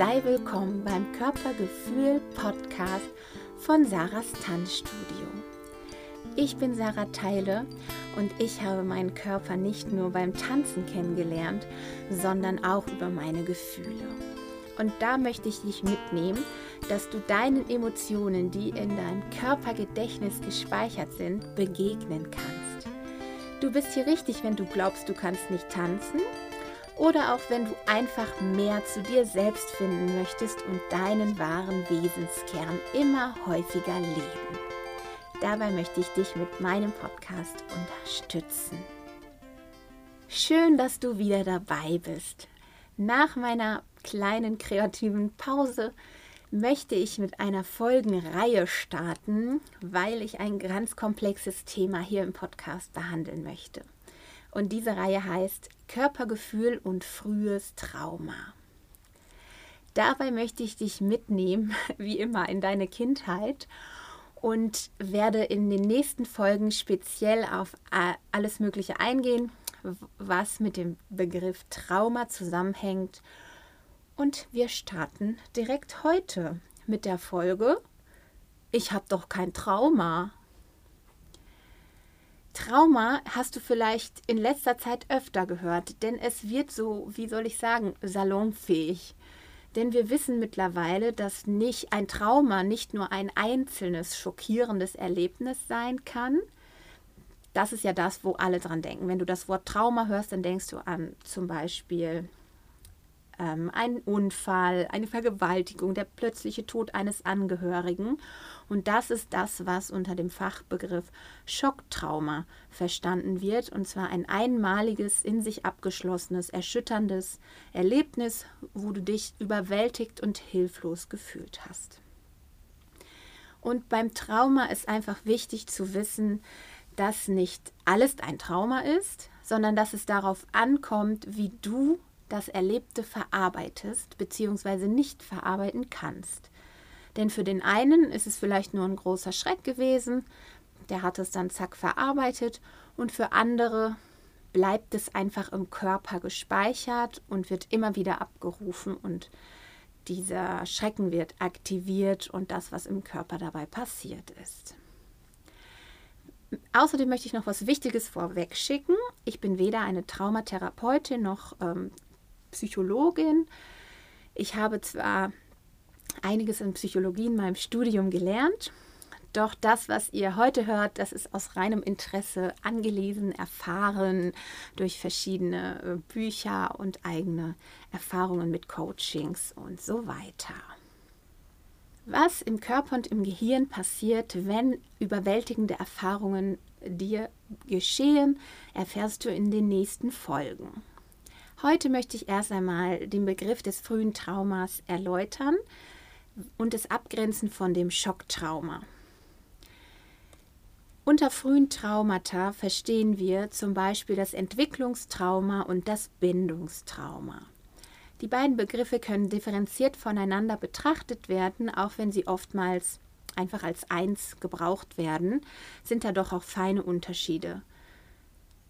sei willkommen beim Körpergefühl Podcast von Sarahs Tanzstudio. Ich bin Sarah Teile und ich habe meinen Körper nicht nur beim Tanzen kennengelernt, sondern auch über meine Gefühle. Und da möchte ich dich mitnehmen, dass du deinen Emotionen, die in deinem Körpergedächtnis gespeichert sind, begegnen kannst. Du bist hier richtig, wenn du glaubst, du kannst nicht tanzen oder auch wenn du einfach mehr zu dir selbst finden möchtest und deinen wahren Wesenskern immer häufiger leben. Dabei möchte ich dich mit meinem Podcast unterstützen. Schön, dass du wieder dabei bist. Nach meiner kleinen kreativen Pause möchte ich mit einer Folgenreihe starten, weil ich ein ganz komplexes Thema hier im Podcast behandeln möchte. Und diese Reihe heißt Körpergefühl und frühes Trauma. Dabei möchte ich dich mitnehmen, wie immer, in deine Kindheit und werde in den nächsten Folgen speziell auf alles Mögliche eingehen, was mit dem Begriff Trauma zusammenhängt. Und wir starten direkt heute mit der Folge Ich habe doch kein Trauma. Trauma hast du vielleicht in letzter Zeit öfter gehört, denn es wird so, wie soll ich sagen, salonfähig. Denn wir wissen mittlerweile, dass nicht ein Trauma nicht nur ein einzelnes schockierendes Erlebnis sein kann. Das ist ja das, wo alle dran denken. Wenn du das Wort Trauma hörst, dann denkst du an zum Beispiel ähm, ein Unfall, eine Vergewaltigung, der plötzliche Tod eines Angehörigen. Und das ist das, was unter dem Fachbegriff Schocktrauma verstanden wird. Und zwar ein einmaliges, in sich abgeschlossenes, erschütterndes Erlebnis, wo du dich überwältigt und hilflos gefühlt hast. Und beim Trauma ist einfach wichtig zu wissen, dass nicht alles ein Trauma ist, sondern dass es darauf ankommt, wie du das Erlebte verarbeitest bzw. nicht verarbeiten kannst. Denn für den einen ist es vielleicht nur ein großer Schreck gewesen, der hat es dann zack verarbeitet und für andere bleibt es einfach im Körper gespeichert und wird immer wieder abgerufen und dieser Schrecken wird aktiviert und das, was im Körper dabei passiert ist. Außerdem möchte ich noch was Wichtiges vorweg schicken. Ich bin weder eine Traumatherapeutin noch ähm, Psychologin. Ich habe zwar einiges in Psychologie in meinem Studium gelernt, doch das, was ihr heute hört, das ist aus reinem Interesse angelesen, erfahren durch verschiedene äh, Bücher und eigene Erfahrungen mit Coachings und so weiter. Was im Körper und im Gehirn passiert, wenn überwältigende Erfahrungen dir geschehen, erfährst du in den nächsten Folgen. Heute möchte ich erst einmal den Begriff des frühen Traumas erläutern und es abgrenzen von dem Schocktrauma. Unter frühen Traumata verstehen wir zum Beispiel das Entwicklungstrauma und das Bindungstrauma. Die beiden Begriffe können differenziert voneinander betrachtet werden, auch wenn sie oftmals einfach als eins gebraucht werden, sind da doch auch feine Unterschiede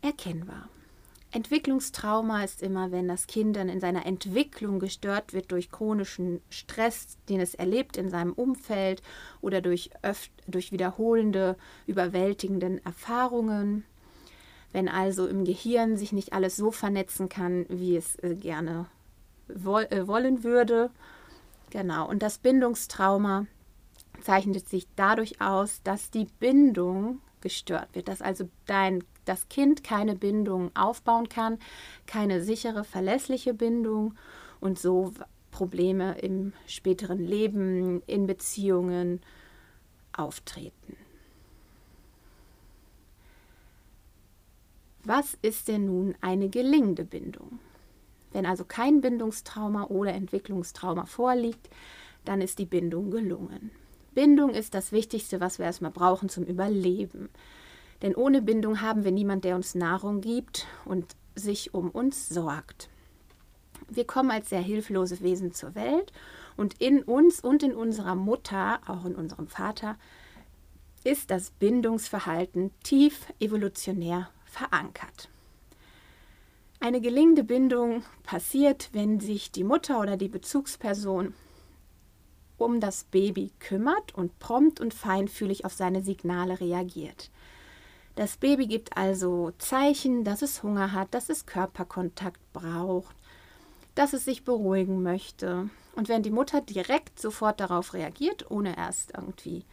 erkennbar. Entwicklungstrauma ist immer, wenn das Kind dann in seiner Entwicklung gestört wird durch chronischen Stress, den es erlebt in seinem Umfeld oder durch, durch wiederholende, überwältigenden Erfahrungen. Wenn also im Gehirn sich nicht alles so vernetzen kann, wie es äh, gerne woll äh, wollen würde. Genau, und das Bindungstrauma zeichnet sich dadurch aus, dass die Bindung gestört wird, dass also dein das Kind keine Bindung aufbauen kann, keine sichere, verlässliche Bindung und so Probleme im späteren Leben, in Beziehungen auftreten. Was ist denn nun eine gelingende Bindung? Wenn also kein Bindungstrauma oder Entwicklungstrauma vorliegt, dann ist die Bindung gelungen. Bindung ist das Wichtigste, was wir erstmal brauchen zum Überleben. Denn ohne Bindung haben wir niemand, der uns Nahrung gibt und sich um uns sorgt. Wir kommen als sehr hilflose Wesen zur Welt und in uns und in unserer Mutter, auch in unserem Vater, ist das Bindungsverhalten tief evolutionär verankert. Eine gelingende Bindung passiert, wenn sich die Mutter oder die Bezugsperson um das Baby kümmert und prompt und feinfühlig auf seine Signale reagiert. Das Baby gibt also Zeichen, dass es Hunger hat, dass es Körperkontakt braucht, dass es sich beruhigen möchte. Und wenn die Mutter direkt sofort darauf reagiert, ohne erst irgendwie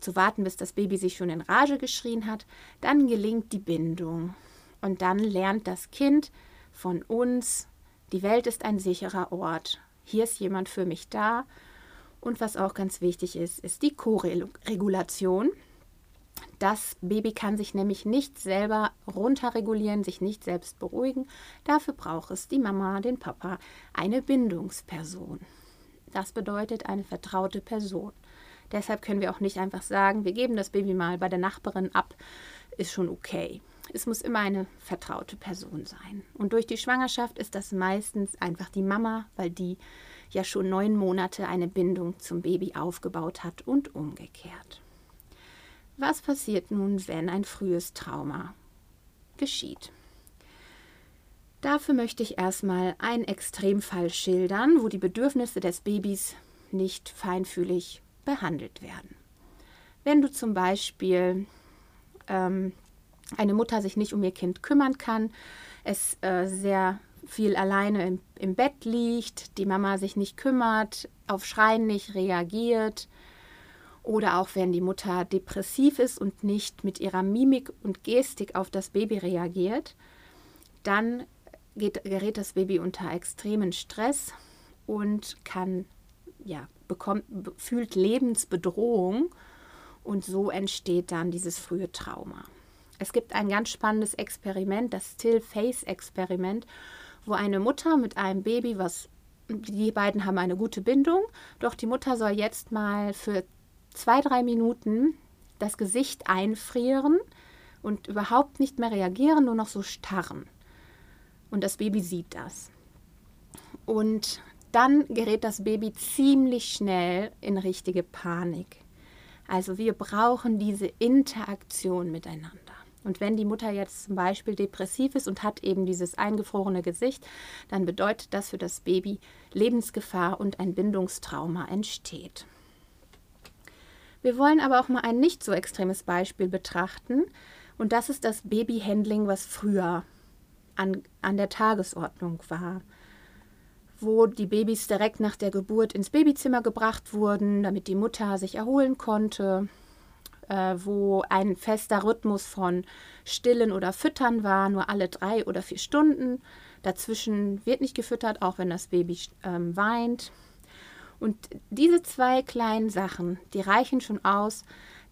zu warten, bis das Baby sich schon in Rage geschrien hat, dann gelingt die Bindung. Und dann lernt das Kind von uns, die Welt ist ein sicherer Ort. Hier ist jemand für mich da. Und was auch ganz wichtig ist, ist die Koregulation. Das Baby kann sich nämlich nicht selber runterregulieren, sich nicht selbst beruhigen. Dafür braucht es die Mama, den Papa, eine Bindungsperson. Das bedeutet eine vertraute Person. Deshalb können wir auch nicht einfach sagen, wir geben das Baby mal bei der Nachbarin ab, ist schon okay. Es muss immer eine vertraute Person sein. Und durch die Schwangerschaft ist das meistens einfach die Mama, weil die ja schon neun Monate eine Bindung zum Baby aufgebaut hat und umgekehrt. Was passiert nun, wenn ein frühes Trauma geschieht? Dafür möchte ich erstmal einen Extremfall schildern, wo die Bedürfnisse des Babys nicht feinfühlig behandelt werden. Wenn du zum Beispiel ähm, eine Mutter sich nicht um ihr Kind kümmern kann, es äh, sehr viel alleine im, im Bett liegt, die Mama sich nicht kümmert, auf Schreien nicht reagiert, oder auch wenn die Mutter depressiv ist und nicht mit ihrer Mimik und Gestik auf das Baby reagiert, dann geht, gerät das Baby unter extremen Stress und kann, ja, bekommt, fühlt Lebensbedrohung und so entsteht dann dieses frühe Trauma. Es gibt ein ganz spannendes Experiment, das Still-Face-Experiment, wo eine Mutter mit einem Baby, was die beiden haben eine gute Bindung, doch die Mutter soll jetzt mal für zwei, drei Minuten das Gesicht einfrieren und überhaupt nicht mehr reagieren, nur noch so starren. Und das Baby sieht das. Und dann gerät das Baby ziemlich schnell in richtige Panik. Also wir brauchen diese Interaktion miteinander. Und wenn die Mutter jetzt zum Beispiel depressiv ist und hat eben dieses eingefrorene Gesicht, dann bedeutet das für das Baby Lebensgefahr und ein Bindungstrauma entsteht. Wir wollen aber auch mal ein nicht so extremes Beispiel betrachten. Und das ist das Babyhandling, was früher an, an der Tagesordnung war. Wo die Babys direkt nach der Geburt ins Babyzimmer gebracht wurden, damit die Mutter sich erholen konnte. Äh, wo ein fester Rhythmus von Stillen oder Füttern war, nur alle drei oder vier Stunden. Dazwischen wird nicht gefüttert, auch wenn das Baby ähm, weint. Und diese zwei kleinen Sachen, die reichen schon aus,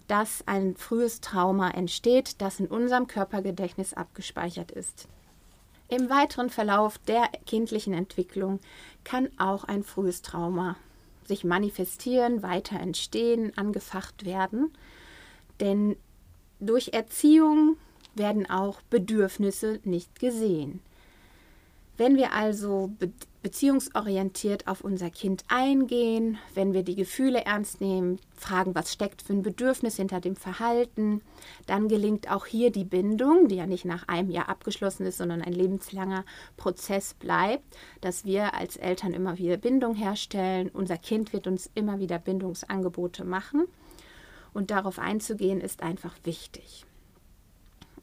dass ein frühes Trauma entsteht, das in unserem Körpergedächtnis abgespeichert ist. Im weiteren Verlauf der kindlichen Entwicklung kann auch ein frühes Trauma sich manifestieren, weiter entstehen, angefacht werden. Denn durch Erziehung werden auch Bedürfnisse nicht gesehen. Wenn wir also beziehungsorientiert auf unser Kind eingehen, wenn wir die Gefühle ernst nehmen, fragen, was steckt für ein Bedürfnis hinter dem Verhalten, dann gelingt auch hier die Bindung, die ja nicht nach einem Jahr abgeschlossen ist, sondern ein lebenslanger Prozess bleibt, dass wir als Eltern immer wieder Bindung herstellen. Unser Kind wird uns immer wieder Bindungsangebote machen und darauf einzugehen ist einfach wichtig.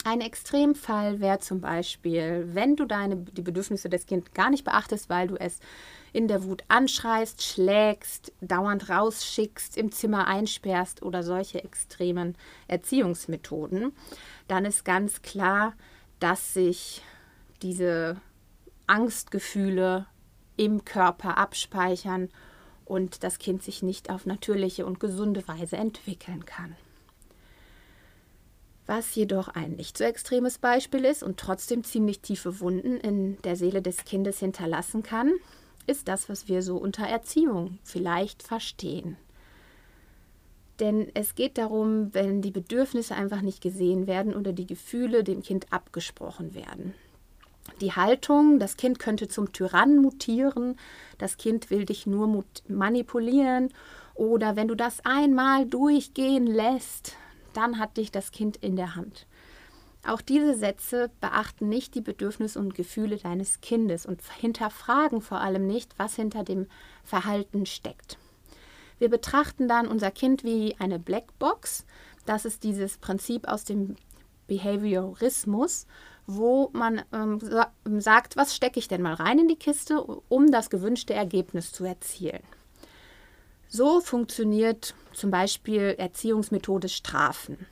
Ein Extremfall wäre zum Beispiel, wenn du deine, die Bedürfnisse des Kindes gar nicht beachtest, weil du es in der Wut anschreist, schlägst, dauernd rausschickst, im Zimmer einsperrst oder solche extremen Erziehungsmethoden, dann ist ganz klar, dass sich diese Angstgefühle im Körper abspeichern und das Kind sich nicht auf natürliche und gesunde Weise entwickeln kann. Was jedoch ein nicht so extremes Beispiel ist und trotzdem ziemlich tiefe Wunden in der Seele des Kindes hinterlassen kann, ist das, was wir so unter Erziehung vielleicht verstehen. Denn es geht darum, wenn die Bedürfnisse einfach nicht gesehen werden oder die Gefühle dem Kind abgesprochen werden. Die Haltung, das Kind könnte zum Tyrannen mutieren, das Kind will dich nur manipulieren oder wenn du das einmal durchgehen lässt, dann hat dich das Kind in der Hand. Auch diese Sätze beachten nicht die Bedürfnisse und Gefühle deines Kindes und hinterfragen vor allem nicht, was hinter dem Verhalten steckt. Wir betrachten dann unser Kind wie eine Blackbox. Das ist dieses Prinzip aus dem Behaviorismus, wo man ähm, sagt, was stecke ich denn mal rein in die Kiste, um das gewünschte Ergebnis zu erzielen. So funktioniert zum Beispiel Erziehungsmethode Strafen.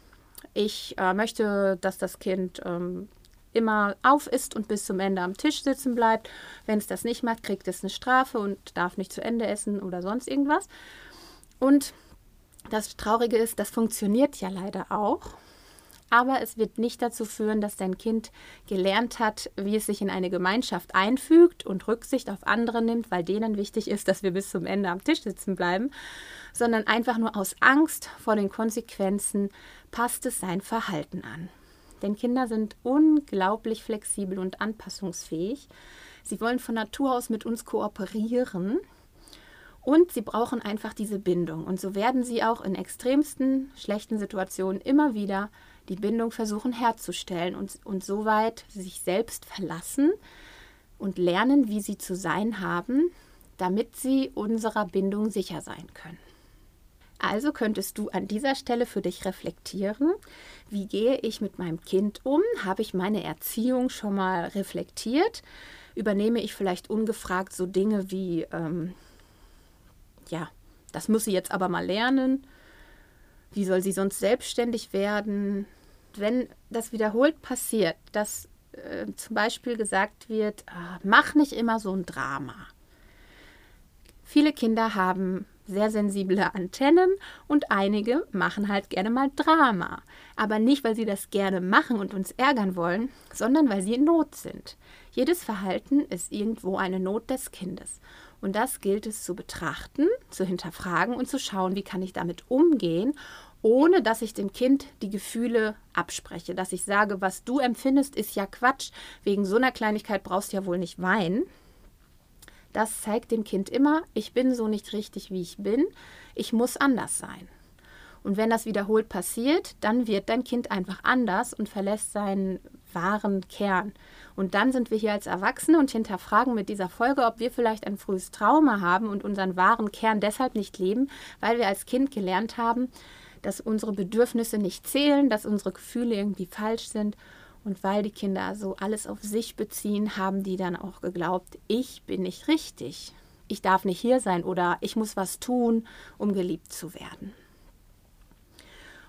Ich äh, möchte, dass das Kind ähm, immer auf ist und bis zum Ende am Tisch sitzen bleibt. Wenn es das nicht macht, kriegt es eine Strafe und darf nicht zu Ende essen oder sonst irgendwas. Und das Traurige ist, das funktioniert ja leider auch. Aber es wird nicht dazu führen, dass dein Kind gelernt hat, wie es sich in eine Gemeinschaft einfügt und Rücksicht auf andere nimmt, weil denen wichtig ist, dass wir bis zum Ende am Tisch sitzen bleiben, sondern einfach nur aus Angst vor den Konsequenzen passt es sein Verhalten an. Denn Kinder sind unglaublich flexibel und anpassungsfähig. Sie wollen von Natur aus mit uns kooperieren und sie brauchen einfach diese Bindung. Und so werden sie auch in extremsten schlechten Situationen immer wieder die Bindung versuchen herzustellen und, und so weit sich selbst verlassen und lernen, wie sie zu sein haben, damit sie unserer Bindung sicher sein können. Also könntest du an dieser Stelle für dich reflektieren, wie gehe ich mit meinem Kind um? Habe ich meine Erziehung schon mal reflektiert? Übernehme ich vielleicht ungefragt so Dinge wie, ähm, ja, das muss sie jetzt aber mal lernen. Wie soll sie sonst selbstständig werden? Wenn das wiederholt passiert, dass äh, zum Beispiel gesagt wird, ah, mach nicht immer so ein Drama. Viele Kinder haben sehr sensible Antennen und einige machen halt gerne mal Drama. Aber nicht, weil sie das gerne machen und uns ärgern wollen, sondern weil sie in Not sind. Jedes Verhalten ist irgendwo eine Not des Kindes. Und das gilt es zu betrachten, zu hinterfragen und zu schauen, wie kann ich damit umgehen, ohne dass ich dem Kind die Gefühle abspreche, dass ich sage, was du empfindest, ist ja Quatsch, wegen so einer Kleinigkeit brauchst du ja wohl nicht weinen. Das zeigt dem Kind immer, ich bin so nicht richtig, wie ich bin, ich muss anders sein. Und wenn das wiederholt passiert, dann wird dein Kind einfach anders und verlässt seinen wahren Kern. Und dann sind wir hier als Erwachsene und hinterfragen mit dieser Folge, ob wir vielleicht ein frühes Trauma haben und unseren wahren Kern deshalb nicht leben, weil wir als Kind gelernt haben, dass unsere Bedürfnisse nicht zählen, dass unsere Gefühle irgendwie falsch sind. Und weil die Kinder so alles auf sich beziehen, haben die dann auch geglaubt, ich bin nicht richtig. Ich darf nicht hier sein oder ich muss was tun, um geliebt zu werden.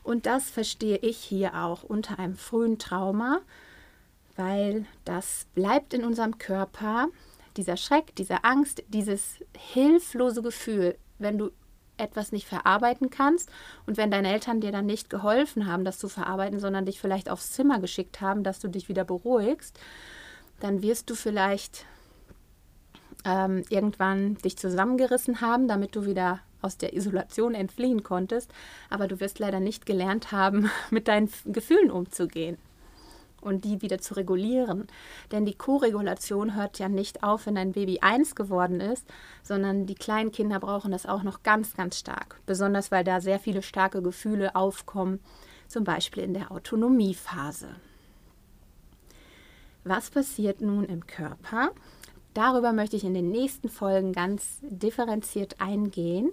Und das verstehe ich hier auch unter einem frühen Trauma, weil das bleibt in unserem Körper, dieser Schreck, diese Angst, dieses hilflose Gefühl, wenn du etwas nicht verarbeiten kannst. Und wenn deine Eltern dir dann nicht geholfen haben, das zu verarbeiten, sondern dich vielleicht aufs Zimmer geschickt haben, dass du dich wieder beruhigst, dann wirst du vielleicht ähm, irgendwann dich zusammengerissen haben, damit du wieder aus der Isolation entfliehen konntest, aber du wirst leider nicht gelernt haben, mit deinen Gefühlen umzugehen und die wieder zu regulieren. Denn die Co-Regulation hört ja nicht auf, wenn ein Baby eins geworden ist, sondern die kleinen Kinder brauchen das auch noch ganz, ganz stark. Besonders weil da sehr viele starke Gefühle aufkommen, zum Beispiel in der Autonomiephase. Was passiert nun im Körper, Darüber möchte ich in den nächsten Folgen ganz differenziert eingehen.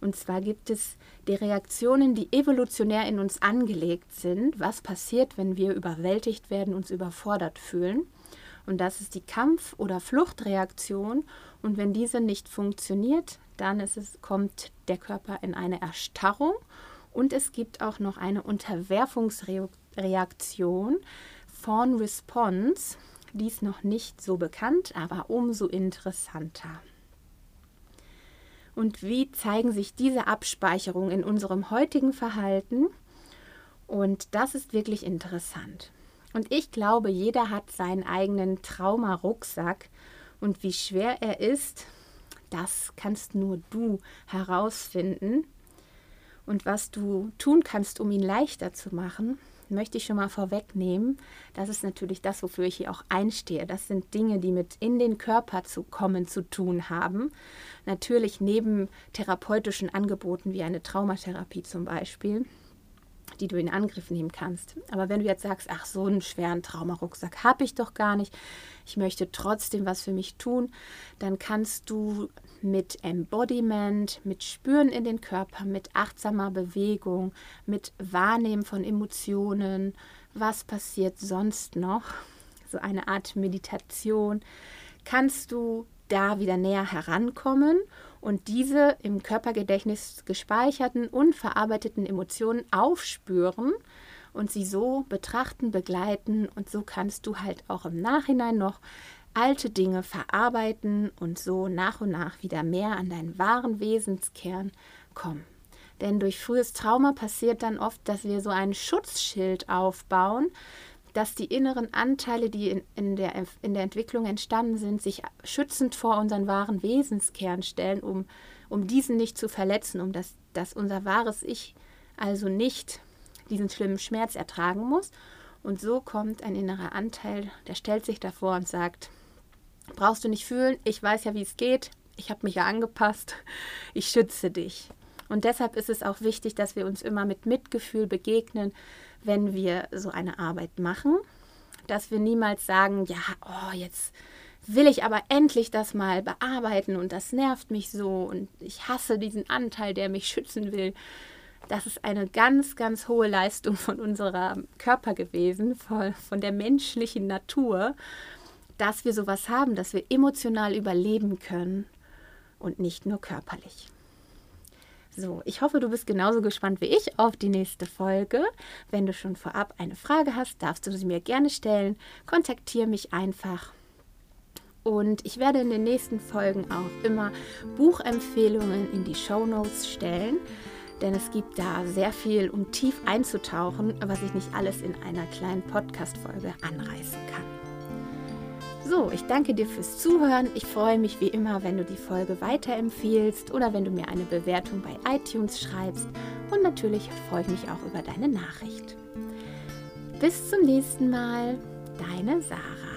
Und zwar gibt es die Reaktionen, die evolutionär in uns angelegt sind. Was passiert, wenn wir überwältigt werden, uns überfordert fühlen? Und das ist die Kampf- oder Fluchtreaktion. Und wenn diese nicht funktioniert, dann es, kommt der Körper in eine Erstarrung. Und es gibt auch noch eine Unterwerfungsreaktion, Fawn Response. Dies noch nicht so bekannt, aber umso interessanter. Und wie zeigen sich diese Abspeicherungen in unserem heutigen Verhalten? Und das ist wirklich interessant. Und ich glaube, jeder hat seinen eigenen Trauma-Rucksack. Und wie schwer er ist, das kannst nur du herausfinden. Und was du tun kannst, um ihn leichter zu machen, möchte ich schon mal vorwegnehmen, das ist natürlich das, wofür ich hier auch einstehe. Das sind Dinge, die mit in den Körper zu kommen zu tun haben. Natürlich neben therapeutischen Angeboten wie eine Traumatherapie zum Beispiel. Die du in Angriff nehmen kannst. Aber wenn du jetzt sagst, ach, so einen schweren Traumarucksack habe ich doch gar nicht, ich möchte trotzdem was für mich tun, dann kannst du mit Embodiment, mit Spüren in den Körper, mit achtsamer Bewegung, mit Wahrnehmen von Emotionen, was passiert sonst noch, so eine Art Meditation, kannst du da wieder näher herankommen und diese im Körpergedächtnis gespeicherten, unverarbeiteten Emotionen aufspüren und sie so betrachten, begleiten und so kannst du halt auch im Nachhinein noch alte Dinge verarbeiten und so nach und nach wieder mehr an deinen wahren Wesenskern kommen. Denn durch frühes Trauma passiert dann oft, dass wir so ein Schutzschild aufbauen, dass die inneren Anteile, die in, in, der, in der Entwicklung entstanden sind, sich schützend vor unseren wahren Wesenskern stellen, um, um diesen nicht zu verletzen, um das, dass unser wahres Ich also nicht diesen schlimmen Schmerz ertragen muss. Und so kommt ein innerer Anteil, der stellt sich davor und sagt, brauchst du nicht fühlen, ich weiß ja, wie es geht, ich habe mich ja angepasst, ich schütze dich. Und deshalb ist es auch wichtig, dass wir uns immer mit Mitgefühl begegnen, wenn wir so eine Arbeit machen, dass wir niemals sagen, ja, oh, jetzt will ich aber endlich das mal bearbeiten und das nervt mich so und ich hasse diesen Anteil, der mich schützen will. Das ist eine ganz, ganz hohe Leistung von unserem Körper gewesen, von, von der menschlichen Natur, dass wir sowas haben, dass wir emotional überleben können und nicht nur körperlich. So, ich hoffe, du bist genauso gespannt wie ich auf die nächste Folge. Wenn du schon vorab eine Frage hast, darfst du sie mir gerne stellen. Kontaktiere mich einfach. Und ich werde in den nächsten Folgen auch immer Buchempfehlungen in die Show Notes stellen, denn es gibt da sehr viel, um tief einzutauchen, was ich nicht alles in einer kleinen Podcast-Folge anreißen kann. So, ich danke dir fürs Zuhören. Ich freue mich wie immer, wenn du die Folge weiterempfiehlst oder wenn du mir eine Bewertung bei iTunes schreibst. Und natürlich freue ich mich auch über deine Nachricht. Bis zum nächsten Mal, deine Sarah.